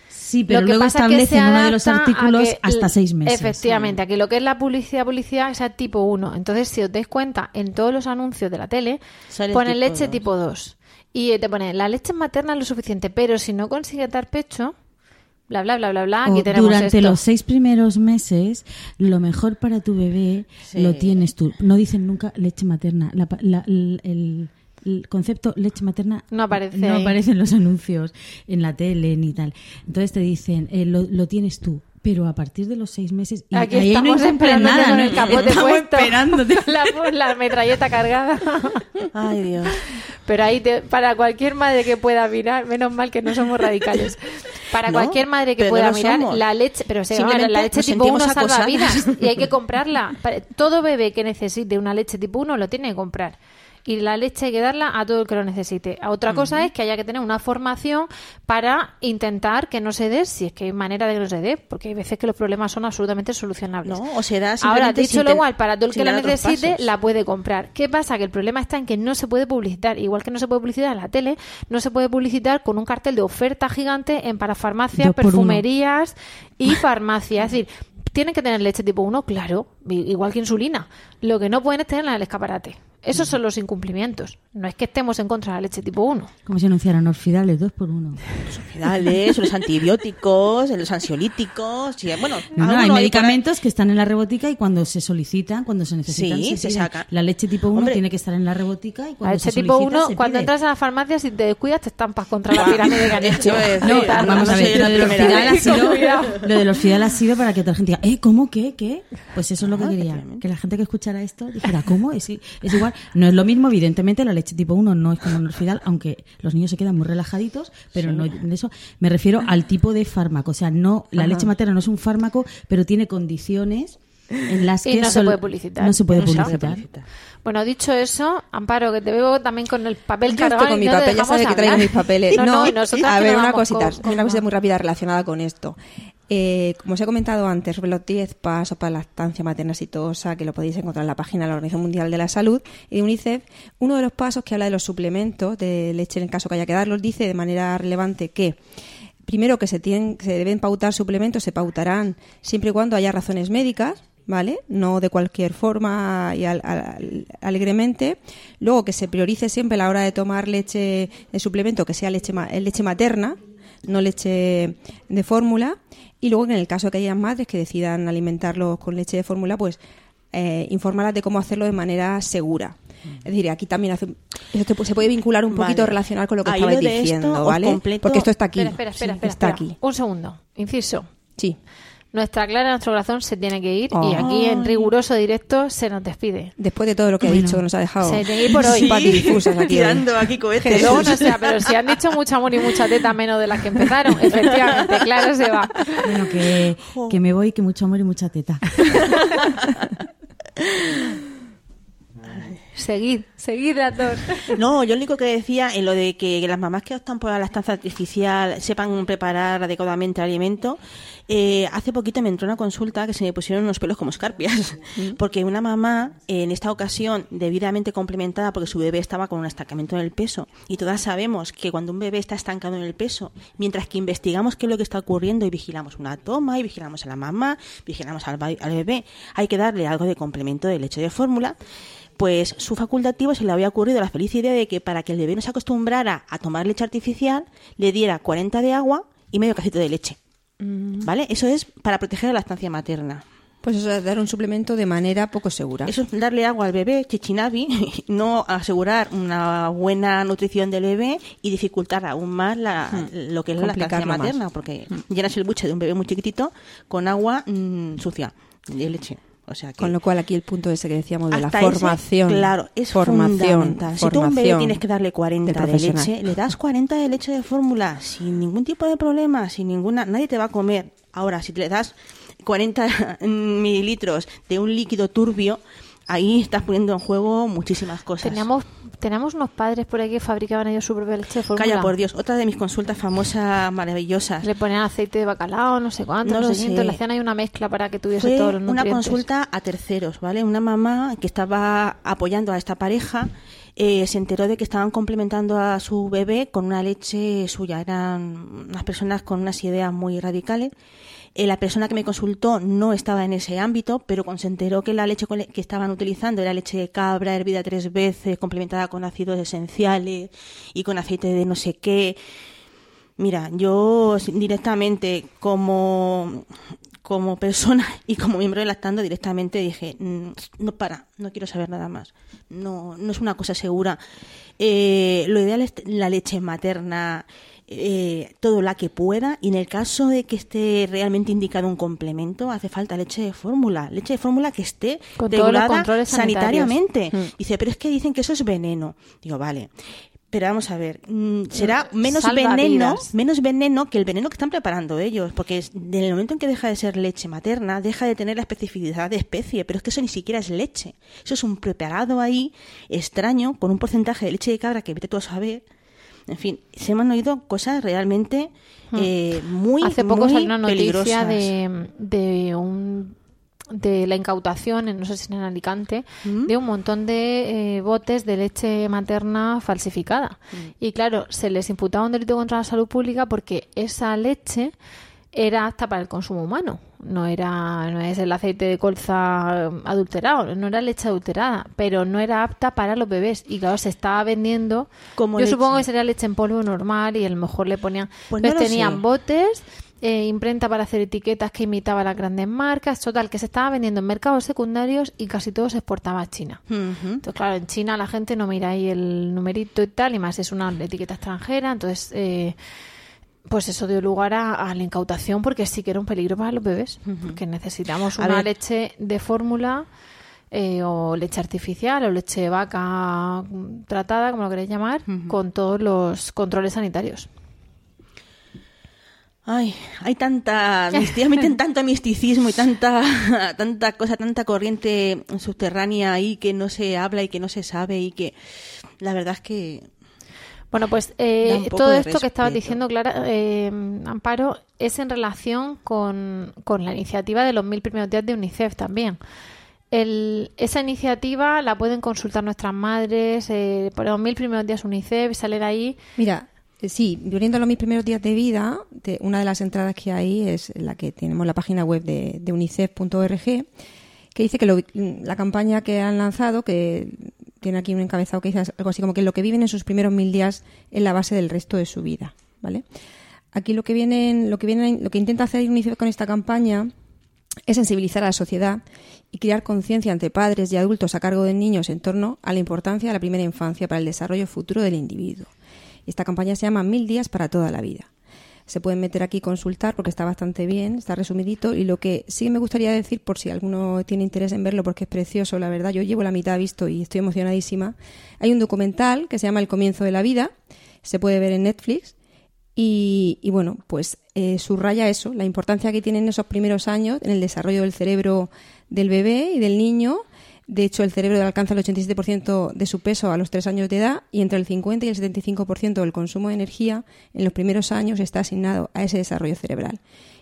Sí, pero luego establece en uno de los artículos que hasta seis meses. Efectivamente, aquí lo que es la publicidad, publicidad, es tipo 1. Entonces, si os dais cuenta, en todos los anuncios de la tele, Sale pone tipo leche dos. tipo 2. Y te pone, la leche materna es lo suficiente, pero si no consigue dar pecho, bla, bla, bla, bla, bla, aquí O tenemos durante esto. los seis primeros meses, lo mejor para tu bebé Sí. lo tienes tú. No dicen nunca leche materna. La pa- la- el, concepto leche materna No aparece no aparece en los anuncios, en la tele ni tal. Entonces te dicen, eh, lo, lo tienes tú. Pero a partir de los seis meses, y Aquí ahí no estamos esperándote nada, con ¿no? el capote Estamos puesto. esperándote. la, la metralleta cargada. Ay, Dios. Pero ahí, te- para cualquier madre que pueda mirar, menos mal que no somos radicales. Para No, cualquier madre que pueda no mirar, somos. la leche, pero se Simplemente la leche tipo 1 sentimos salva acosadas. vidas y hay que comprarla. Todo bebé que necesite una leche tipo 1 lo tiene que comprar. Y la leche hay que darla a todo el que lo necesite. Otra cosa es que haya que tener una formación para intentar que no se dé, si es que hay manera de que no se dé, porque hay veces que los problemas son absolutamente solucionables. No, o se da Ahora, dicho lo igual, para todo el que la necesite, la puede comprar. ¿Qué pasa? Que el problema está en que no se puede publicitar. Igual que no se puede publicitar en la tele, no se puede publicitar con un cartel de oferta gigante en parafarmacias, uno. perfumerías y farmacias. Es decir, ¿tienen que tener leche tipo 1? Claro, igual que insulina. Lo que no pueden es tenerla en el escaparate. Esos son los incumplimientos. No es que estemos en contra de la leche tipo 1. Como si anunciaran orfidales dos por uno. Orfidales, los antibióticos, los ansiolíticos. y, bueno, No, hay medicamentos que están en la rebotica y cuando se solicitan, cuando se necesitan, Sí, se, se sacan. La leche tipo 1 Hombre. tiene que estar en la rebotica y La cuando leche se tipo solicita, 1, se cuando entras a la farmacia, si te descuidas, te estampas contra la pirámide que han hecho. Eso es, No, vamos a ver, la lo del primera orfidal ha sido, Cuidado. lo del orfidal ha sido para que toda la gente diga, ¿eh? ¿Cómo? ¿Qué? ¿Qué? Pues eso es lo que Ah, quería. efectivamente. Que la gente que escuchara esto dijera, ¿cómo? Es, es igual. No es lo mismo, evidentemente, la leche tipo 1 no es como un orfidal, aunque los niños se quedan muy relajaditos, pero no de eso. Me refiero al tipo de fármaco. O sea, no, la leche materna no es un fármaco, pero tiene condiciones en las Y que no se puede publicitar. No se puede No se publicitar. Bueno, dicho eso, Amparo, que te veo también con el papel Yo cargado. estoy con mi no papel, ya sabes que traigo mis papeles. No, no, a ver, una cosita, con- una cosita muy rápida relacionada con esto. Eh, como os he comentado antes, sobre los 10 pasos para la lactancia materna exitosa, que lo podéis encontrar en la página de la Organización Mundial de la Salud y de UNICEF, uno de los pasos que habla de los suplementos de leche en el caso que haya que darlos, dice de manera relevante que primero que se, tienen, se deben pautar suplementos, se pautarán siempre y cuando haya razones médicas, ¿vale? No de cualquier forma y al- al- alegremente. Luego que se priorice siempre a la hora de tomar leche de suplemento que sea leche, leche materna, no leche de fórmula. Y luego en el caso de que haya madres que decidan alimentarlos con leche de fórmula, pues eh, informarlas de cómo hacerlo de manera segura. Es decir, aquí también hace, eso te se puede vincular un poquito Vale. relacionar con lo que Ahí estabais esto diciendo, ¿vale? completo- Porque esto está aquí. Espera, espera, espera, Sí, espera, está aquí. Un segundo. Inciso. Sí. Nuestra Clara, nuestro corazón se tiene que ir y Ay. aquí en riguroso directo se nos despide. Después de todo lo que ha Bueno. dicho, nos ha dejado Se tiene que ir por hoy. patidifusas aquí. hoy. Tirando aquí Que cohetes. luego no sea, pero si han dicho mucho amor y mucha teta menos de las que empezaron, efectivamente, claro se va. Bueno, que, que me voy, que mucho amor y mucha teta. Seguid, seguid las dos. No, yo lo único que decía en lo de que las mamás que optan por la lactancia artificial sepan preparar adecuadamente el alimento. eh, hace poquito me entró una consulta que se me pusieron unos pelos como escarpias. Porque una mamá, en esta ocasión, debidamente complementada porque su bebé estaba con un estancamiento en el peso. Y todas sabemos que cuando un bebé está estancado en el peso, mientras que investigamos qué es lo que está ocurriendo y vigilamos una toma y vigilamos a la mamá, vigilamos al, al bebé, hay que darle algo de complemento de leche de fórmula pues su facultativo se le había ocurrido la feliz idea de que para que el bebé no se acostumbrara a tomar leche artificial, le diera 40 de agua y medio cacito de leche. ¿Vale? Eso es para proteger la lactancia materna. Pues eso es dar un suplemento de manera poco segura. Eso es darle agua al bebé, chichinabi, no asegurar una buena nutrición del bebé y dificultar aún más la, lo que es la lactancia más. materna, porque llenas el buche de un bebé muy chiquitito con agua mm, sucia de leche. O sea que Con lo cual aquí el punto ese que decíamos de la ese, formación. claro, es formación. fundamental. Si tú a un bebé formación tienes que darle 40 de de, leche, le das 40 de leche de fórmula sin ningún tipo de problema, sin ninguna, nadie te va a comer. Ahora, si te le das 40 mililitros de un líquido turbio, ahí estás poniendo en juego muchísimas cosas. Teníamos, teníamos unos padres por ahí que fabricaban ellos su propia leche de fórmula. Calla, por Dios, otra de mis consultas famosas, maravillosas. Le ponían aceite de bacalao, no sé cuánto, No no, lo sé cuánto, le hacían ahí una mezcla para que tuviese Fue todos los una consulta a terceros, ¿vale? Una mamá que estaba apoyando a esta pareja eh, se enteró de que estaban complementando a su bebé con una leche suya. Eran unas personas con unas ideas muy radicales. Eh, la persona que me consultó no estaba en ese ámbito, pero se enteró que la leche que estaban utilizando era leche de cabra, hervida tres veces, complementada con ácidos esenciales y con aceite de no sé qué, Mira, yo directamente como como persona y como miembro de Lactando directamente dije, mm, no para, no quiero saber nada más. No, no es una cosa segura. Eh, lo ideal es la leche materna, eh, todo la que pueda, y en el caso de que esté realmente indicado un complemento, hace falta leche de fórmula, leche de fórmula que esté regulada sanitariamente. Mm. Dice, pero es que dicen que eso es veneno. Digo, vale. Pero vamos a ver, mm, será menos veneno, menos veneno que el veneno que están preparando ellos, porque en el momento en que deja de ser leche materna, deja de tener la especificidad de especie, pero es que eso ni siquiera es leche. Eso es un preparado ahí extraño con un porcentaje de leche de cabra que vete tú a saber. En fin, se me han oído cosas realmente hmm. eh, muy Hace poco salió una noticia de, de un de la incautación, no sé si en Alicante, mm. de un montón de eh, botes de leche materna falsificada. Mm. Y claro, se les imputaba un delito contra la salud pública porque esa leche era apta para el consumo humano. No era, no es el aceite de colza adulterado, no era leche adulterada, pero no era apta para los bebés. Y claro, se estaba vendiendo. Como yo supongo que sería leche en polvo normal y a lo mejor le ponían. Pues tenían botes eh, imprenta para hacer etiquetas que imitaba las grandes marcas, total, que se estaba vendiendo en mercados secundarios y casi todo se exportaba a China. Entonces, claro, en China la gente no mira ahí el numerito y tal, y más es una etiqueta extranjera, entonces, eh, pues eso dio lugar a, la incautación porque sí que era un peligro para los bebés, que necesitamos una leche de fórmula. Eh, o leche artificial o leche de vaca tratada, como lo queréis llamar, con todos los controles sanitarios. Ay, hay tanta tanto misticismo y tanta, tanta cosa, tanta corriente subterránea ahí que no se habla y que no se sabe y que la verdad es que bueno, pues eh, todo esto que estabas diciendo, Clara, eh, Amparo, es en relación con, la iniciativa de los mil primeros días de UNICEF también. El, esa iniciativa la pueden consultar nuestras madres, eh, por los mil primeros días UNICEF, salen ahí. Mira, eh, sí, volviendo a mis primeros días de vida, una de las entradas que hay es la que tenemos la página web de, unicef.org, que dice que la campaña que han lanzado, que tiene aquí un encabezado que dice algo así como que lo que viven en sus primeros mil días es la base del resto de su vida, ¿vale? Aquí lo que vienen, lo que vienen, lo que intenta hacer UNICEF con esta campaña es sensibilizar a la sociedad y crear conciencia ante padres y adultos a cargo de niños en torno a la importancia de la primera infancia para el desarrollo futuro del individuo. Esta campaña se llama Mil días para toda la vida. Se pueden meter aquí y consultar porque está bastante bien, está resumidito. Y lo que sí me gustaría decir, por si alguno tiene interés en verlo, porque es precioso, la verdad, yo llevo la mitad visto y estoy emocionadísima. Hay un documental que se llama El comienzo de la vida, se puede ver en Netflix. Y, bueno, pues eh, subraya eso, la importancia que tienen esos primeros años en el desarrollo del cerebro del bebé y del niño de hecho, el cerebro alcanza el 87% de su peso a los 3 años de edad y entre el 50 y el 75% del consumo de energía en los primeros años está asignado a ese desarrollo cerebral.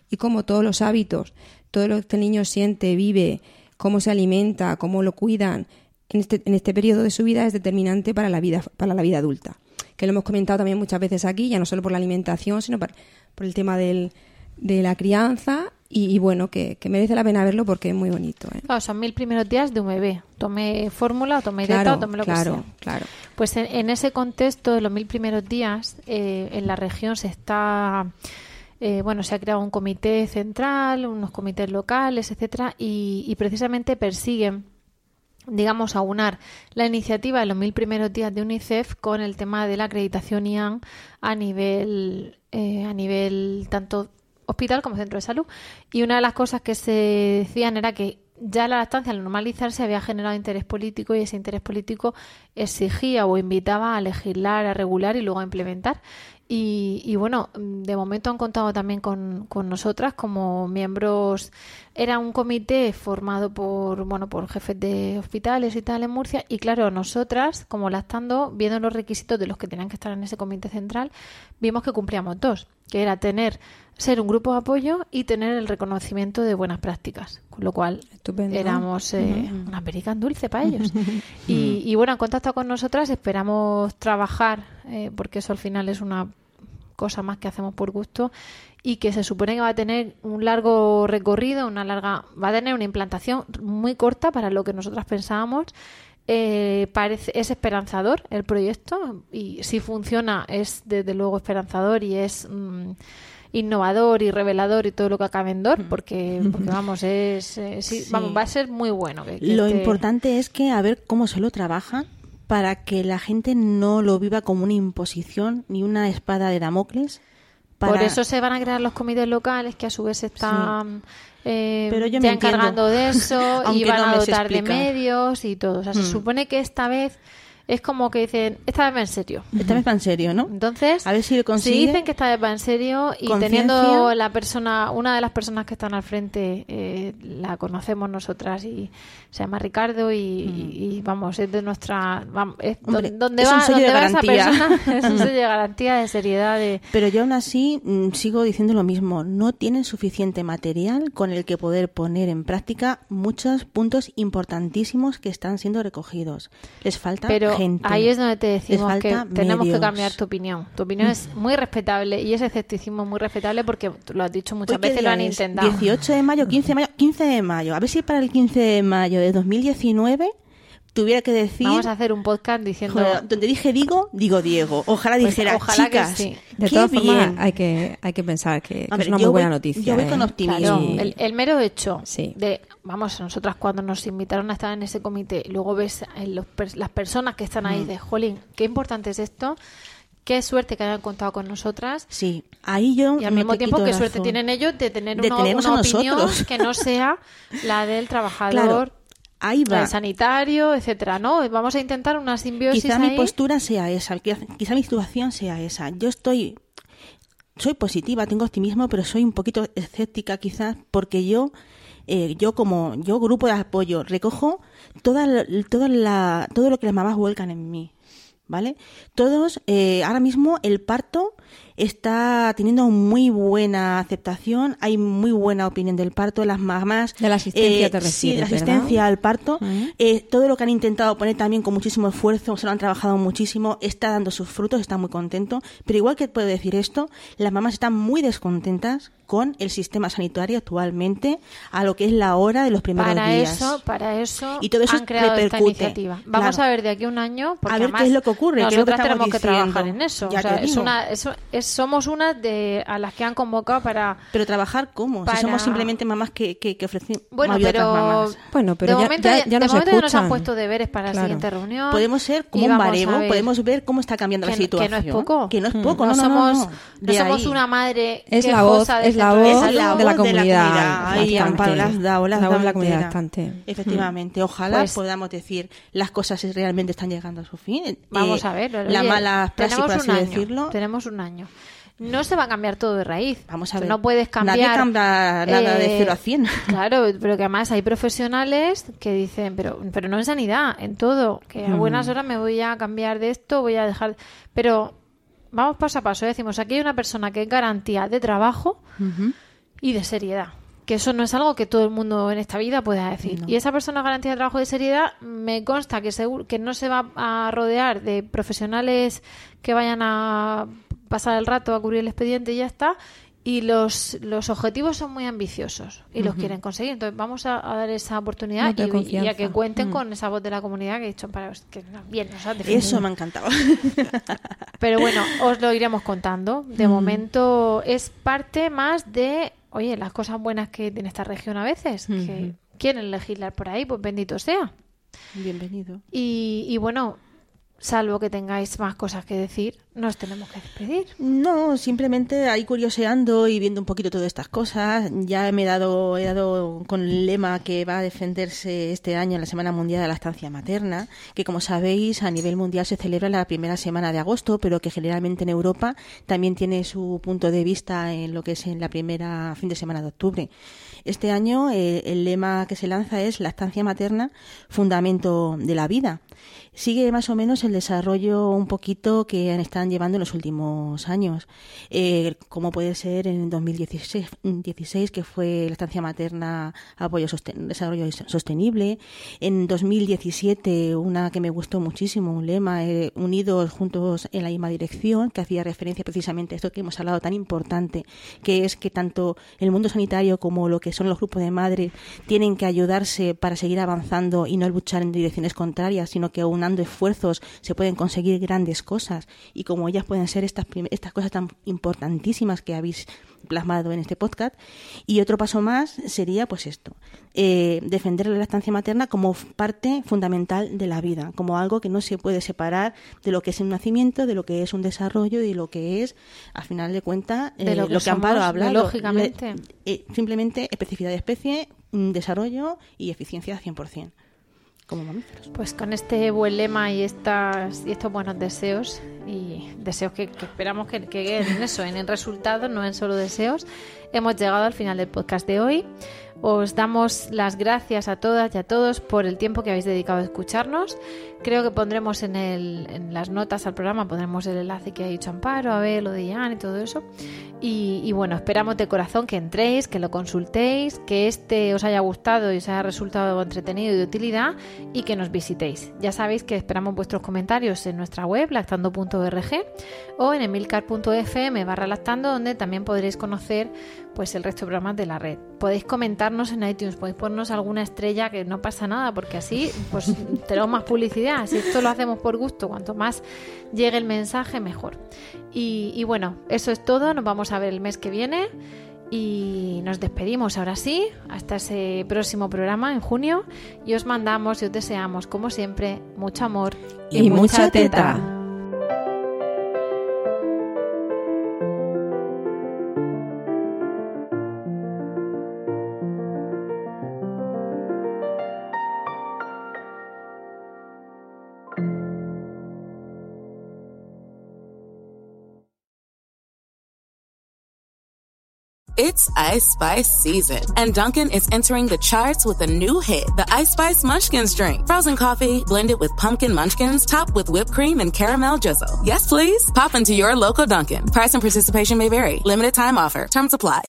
Y como todos los hábitos, todo lo que el niño siente, vive, cómo se alimenta, cómo lo cuidan en este, en este periodo de su vida es determinante para la vida, para la vida adulta. Que lo hemos comentado también muchas veces aquí, ya no solo por la alimentación, sino por, por el tema del, de la crianza y, bueno, que, merece la pena verlo porque es muy bonito. ¿eh? son mil primeros días de un bebé. Tome fórmula tome claro, o tome lo claro, que sea. Claro. Pues en, ese contexto de los mil primeros días, eh, en la región se está... Eh, bueno, se ha creado un comité central, unos comités locales, etcétera, y, y precisamente persiguen digamos, aunar la iniciativa de los mil primeros días de UNICEF con el tema de la acreditación IAN a nivel, a nivel tanto hospital como centro de salud. Y una de las cosas que se decían era que ya la lactancia al normalizarse había generado interés político y ese interés político exigía o invitaba a legislar, a regular y luego a implementar. Y, bueno, de momento han contado también con, con, nosotras como miembros. Era un comité formado por bueno por jefes de hospitales y tal en Murcia. Y claro, nosotras, como lactando, viendo los requisitos de los que tenían que estar en ese comité central, vimos que cumplíamos dos. Que era tener ser un grupo de apoyo y tener el reconocimiento de buenas prácticas, con lo cual Estupendo. éramos eh, una American dulce para ellos. y, y bueno, en contacto con nosotras esperamos trabajar, eh, porque eso al final es una cosa más que hacemos por gusto y que se supone que va a tener un largo recorrido, una larga, va a tener una implantación muy corta para lo que nosotras pensábamos. Eh, parece, es esperanzador el proyecto y si funciona es desde luego esperanzador y es mm, innovador y revelador y todo lo que acabe en Dor porque, porque vamos es eh, sí, vamos va a ser muy bueno que- que Lo este- importante es que a ver cómo se lo trabajan para que la gente no lo viva como una imposición ni una espada de Damocles. Por eso se van a crear los comités locales que a su vez están eh, Pero yo me ya entiendo. encargando de eso y van no a dotar de medios y todo. O sea, se Mm. supone que esta vez es como que dicen, esta vez va en serio. Esta vez va en serio, ¿no? Entonces, A ver si lo si dicen que esta vez va en serio y teniendo la persona, una de las personas que están al frente, eh, la conocemos nosotras y se llama Ricardo y, y- y, vamos, es de nuestra, vamos, es Mm. Hombre, donde es un va, sello donde de va esa persona, es un sello de garantía, de seriedad, de Pero yo aún así mm, sigo diciendo lo mismo. No tienen suficiente material con el que poder poner en práctica muchos puntos importantísimos que están siendo recogidos. Les falta Pero gente. ahí es donde te decimos que tenemos que cambiar tu opinión. Tu opinión es muy respetable y ese escepticismo muy respetable porque tú lo has dicho muchas ¿Hoy qué veces, lo han es? intentado. 18 de mayo, 15 de mayo, 15 de mayo. A ver si para el 15 de mayo de 2019 tuviera que decir... Vamos a hacer un podcast diciendo... Joder, donde dije digo, digo Diego. Ojalá Pues dijera, ojalá que chicas, sí. De todas formas, hay que, hay que pensar que, que ver, es una muy buena voy- noticia. yo voy ¿eh? con optimismo. Claro, Sí. el, el mero hecho Sí. de, vamos, nosotras cuando nos invitaron a estar en ese comité, y luego ves en los las personas que están ahí de, jolín, qué importante es esto, qué suerte que hayan contado con nosotras. Sí, ahí yo Y al mismo te tiempo, qué suerte tienen ellos de tener De una, opinión nosotros. que no sea la del trabajador, Claro, ahí va. sanitario, etcétera, ¿no? Vamos a intentar una simbiosis Quizá mi postura sea esa, quizá mi situación sea esa. Yo estoy, soy positiva, tengo optimismo, pero soy un poquito escéptica quizás porque yo, eh, yo como yo grupo de apoyo recojo toda la, todo lo que las mamás vuelcan en mí, ¿vale? Todos, eh, ahora mismo el parto está teniendo muy buena aceptación, hay muy buena opinión del parto, las mamás... De la asistencia te Sí, refieres, la ¿verdad? asistencia al parto. Eh, todo lo que han intentado poner también con muchísimo esfuerzo, se lo han trabajado muchísimo, está dando sus frutos, está muy contento. Pero igual que puedo decir esto, las mamás están muy descontentas con el sistema sanitario actualmente a lo que es la hora de los primeros Para días. eso, para eso Y todo eso han creado esta repercute. iniciativa. Vamos Claro. a ver de aquí a un año, porque A ver qué es lo que ocurre, que estamos tenemos que trabajar en eso. O sea, es una, es- es- somos una de a las que han convocado para. Pero trabajar cómo? Para- Si somos simplemente mamás que, que, que ofrecen Bueno, a pero, mamás. Bueno, pero de ya- momento, ya- ya, de nos momento nos han puesto deberes para la Claro. siguiente reunión. Podemos ser como un baremo, ver podemos ver cómo está cambiando la que, que situación. no es poco. Que no es Mm. poco, no, no, no, no, somos, no. no De somos una madre Es la voz, del es la centro de voz salud. la de la comunidad, Ay. Amparo, las has dado, las has La voz de la comunidad bastante. Efectivamente, ojalá Pues- podamos decir las cosas realmente están llegando a su fin. Vamos Eh, a ver. La mala praxis, por así un año, decirlo. Tenemos un año. No se va a cambiar todo de raíz. Vamos a ver. No puedes cambiar. Nadie cambia nada de eh, 0 a 100. Claro, pero que además hay profesionales que dicen, pero, pero no en sanidad, en todo, que Mm. a buenas horas me voy a cambiar de esto, voy a dejar. Pero vamos paso a paso. Decimos, aquí hay una persona que es garantía de trabajo y de seriedad. Que eso no es algo que todo el mundo en esta vida pueda decir. Y esa persona garantía de trabajo y de seriedad me consta que, seguro, que no se va a rodear de profesionales que vayan a pasar el rato a cubrir el expediente y ya está. Y los, los objetivos son muy ambiciosos y los quieren conseguir. Entonces vamos a, a dar esa oportunidad y, y a que cuenten Mm. con esa voz de la comunidad que he dicho para que bien nos han Eso me ha encantado. pero bueno, os lo iremos contando. De momento es parte más de, oye, las cosas buenas que tiene esta región a veces, que quieren legislar por ahí, pues bendito sea. Bienvenido. Y, y bueno, salvo que tengáis más cosas que decir, nos tenemos que despedir. No, simplemente ahí curioseando y viendo un poquito todas estas cosas. Ya me he dado, he dado con el lema que va a defenderse este año en la Semana Mundial de la Estancia Materna, que como sabéis a nivel mundial se celebra la primera semana de agosto, pero que generalmente en Europa también tiene su punto de vista en lo que es en la primera fin de semana de octubre. Este año eh, el lema que se lanza es la estancia materna, fundamento de la vida. Sigue más o menos el desarrollo un poquito que están llevando en los últimos años, eh, como puede ser en 2016, 16, que fue la estancia materna apoyo desarrollo sostenible, en 2017 una que me gustó muchísimo, un lema eh, unidos juntos en la misma dirección, que hacía referencia precisamente a esto que hemos hablado tan importante, que es que tanto el mundo sanitario como lo que son los grupos de madres tienen que ayudarse para seguir avanzando y no luchar en direcciones contrarias, sino que esfuerzos se pueden conseguir grandes cosas y como ellas pueden ser estas, estas cosas tan importantísimas que habéis plasmado en este podcast. Y otro paso más sería pues esto, eh, defender la lactancia materna como parte fundamental de la vida, como algo que no se puede separar de lo que es un nacimiento, de lo que es un desarrollo y de lo que es, a final de cuentas, eh, lo, que, Amparo ha hablado. Lógicamente. Eh, simplemente especificidad de especie, desarrollo y eficiencia 100% como. Pues con este buen lema y, estas, y estos buenos deseos y deseos que, esperamos que, que en eso, en el resultado, no en solo deseos, hemos llegado al final del podcast de hoy. Os damos las gracias a todas y a todos por el tiempo que habéis dedicado a escucharnos. Creo que pondremos en, el, en las notas al programa, pondremos el enlace que ha dicho Amparo, a ver lo de Ian y todo eso. Y, bueno, esperamos de corazón que entréis, que lo consultéis, que este os haya gustado y os haya resultado entretenido y de utilidad y que nos visitéis. Ya sabéis que esperamos vuestros comentarios en nuestra web, lactando.org o en emilcar.fm barra lactando, donde también podréis conocer pues el resto de programas de la red. Podéis comentarnos en iTunes, podéis ponernos alguna estrella que no pasa nada, porque así pues tenemos más publicidad. Si esto lo hacemos por gusto, cuanto más llegue el mensaje, mejor. Y, bueno, eso es todo. Nos vamos a ver el mes que viene. Y nos despedimos ahora sí, hasta ese próximo programa en junio. Y os mandamos y os deseamos, como siempre, mucho amor y, mucha teta. It's Ice Spice season, and Duncan is entering the charts with a new hit, the Ice Spice Munchkins drink. Frozen coffee blended with pumpkin munchkins, topped with whipped cream and caramel drizzle. Yes, please. Pop into your local Duncan. Price and participation may vary. Limited time offer. Terms apply.